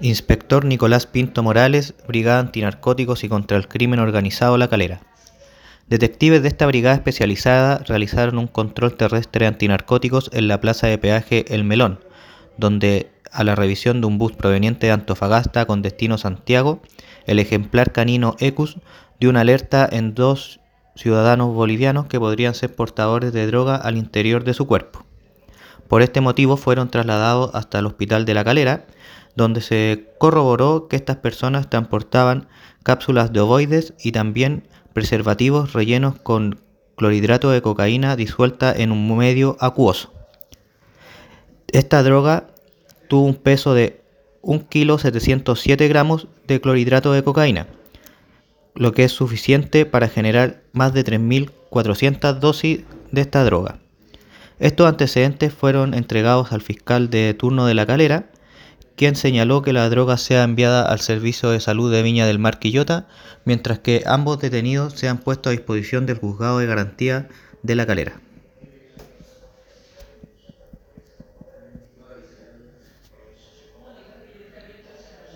Inspector Nicolás Pinto Morales, Brigada Antinarcóticos y contra el Crimen Organizado La Calera. Detectives de esta brigada especializada realizaron un control terrestre antinarcóticos en la plaza de peaje El Melón, donde a la revisión de un bus proveniente de Antofagasta con destino Santiago, el ejemplar canino Ecus dio una alerta en dos ciudadanos bolivianos que podrían ser portadores de droga al interior de su cuerpo. Por este motivo fueron trasladados hasta el Hospital de la Calera, donde se corroboró que estas personas transportaban cápsulas de ovoides y también preservativos rellenos con clorhidrato de cocaína disuelta en un medio acuoso. Esta droga tuvo un peso de 1 kg 707 gramos de clorhidrato de cocaína, lo que es suficiente para generar más de 3.400 dosis de esta droga. Estos antecedentes fueron entregados al fiscal de turno de la calera, quien señaló que la droga sea enviada al Servicio de Salud de Viña del Mar Quillota, mientras que ambos detenidos sean puestos a disposición del juzgado de garantía de la calera.